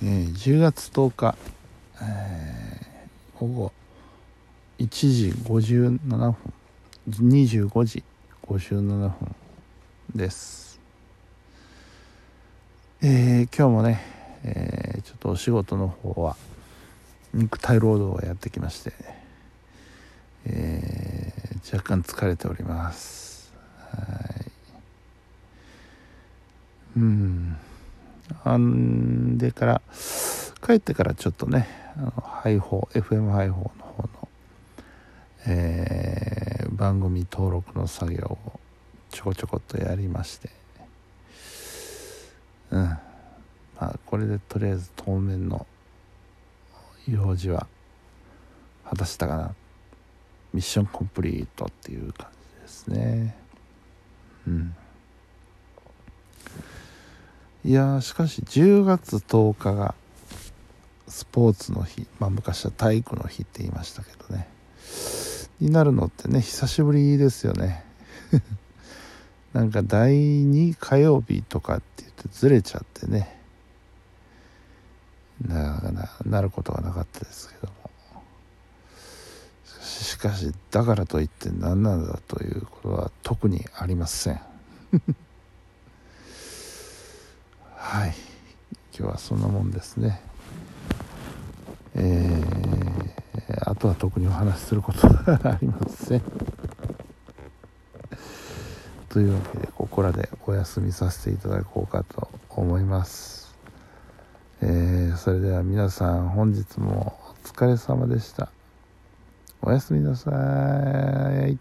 えー、10月10日、えー、午後1時57分25時57分です。えー、今日もね、え、ちょっとお仕事の方は肉体労働をやってきまして、え、若干疲れております。はい。うん。あんでから帰ってからちょっとねあの配報 FM 配報の方の、えー、番組登録の作業をちょこちょこっとやりましてうん。まあこれでとりあえず当面の用事は果たしたかな。ミッションコンプリートっていう感じですね。うん。いやしかし10月10日がスポーツの日まあ昔は体育の日って言いましたけどね。になるのってね久しぶりですよね。なんか第2火曜日とかって言ってずれちゃってね。なななることがなかったですけども。しかしだからといって何なんだということは特にありません。はい。今日はそんなもんですね。えー、あとは特にお話しすることがありません。というわけでここらでお休みさせていただこうかと思います。えー、それでは皆さん本日もお疲れ様でした。おやすみなさい。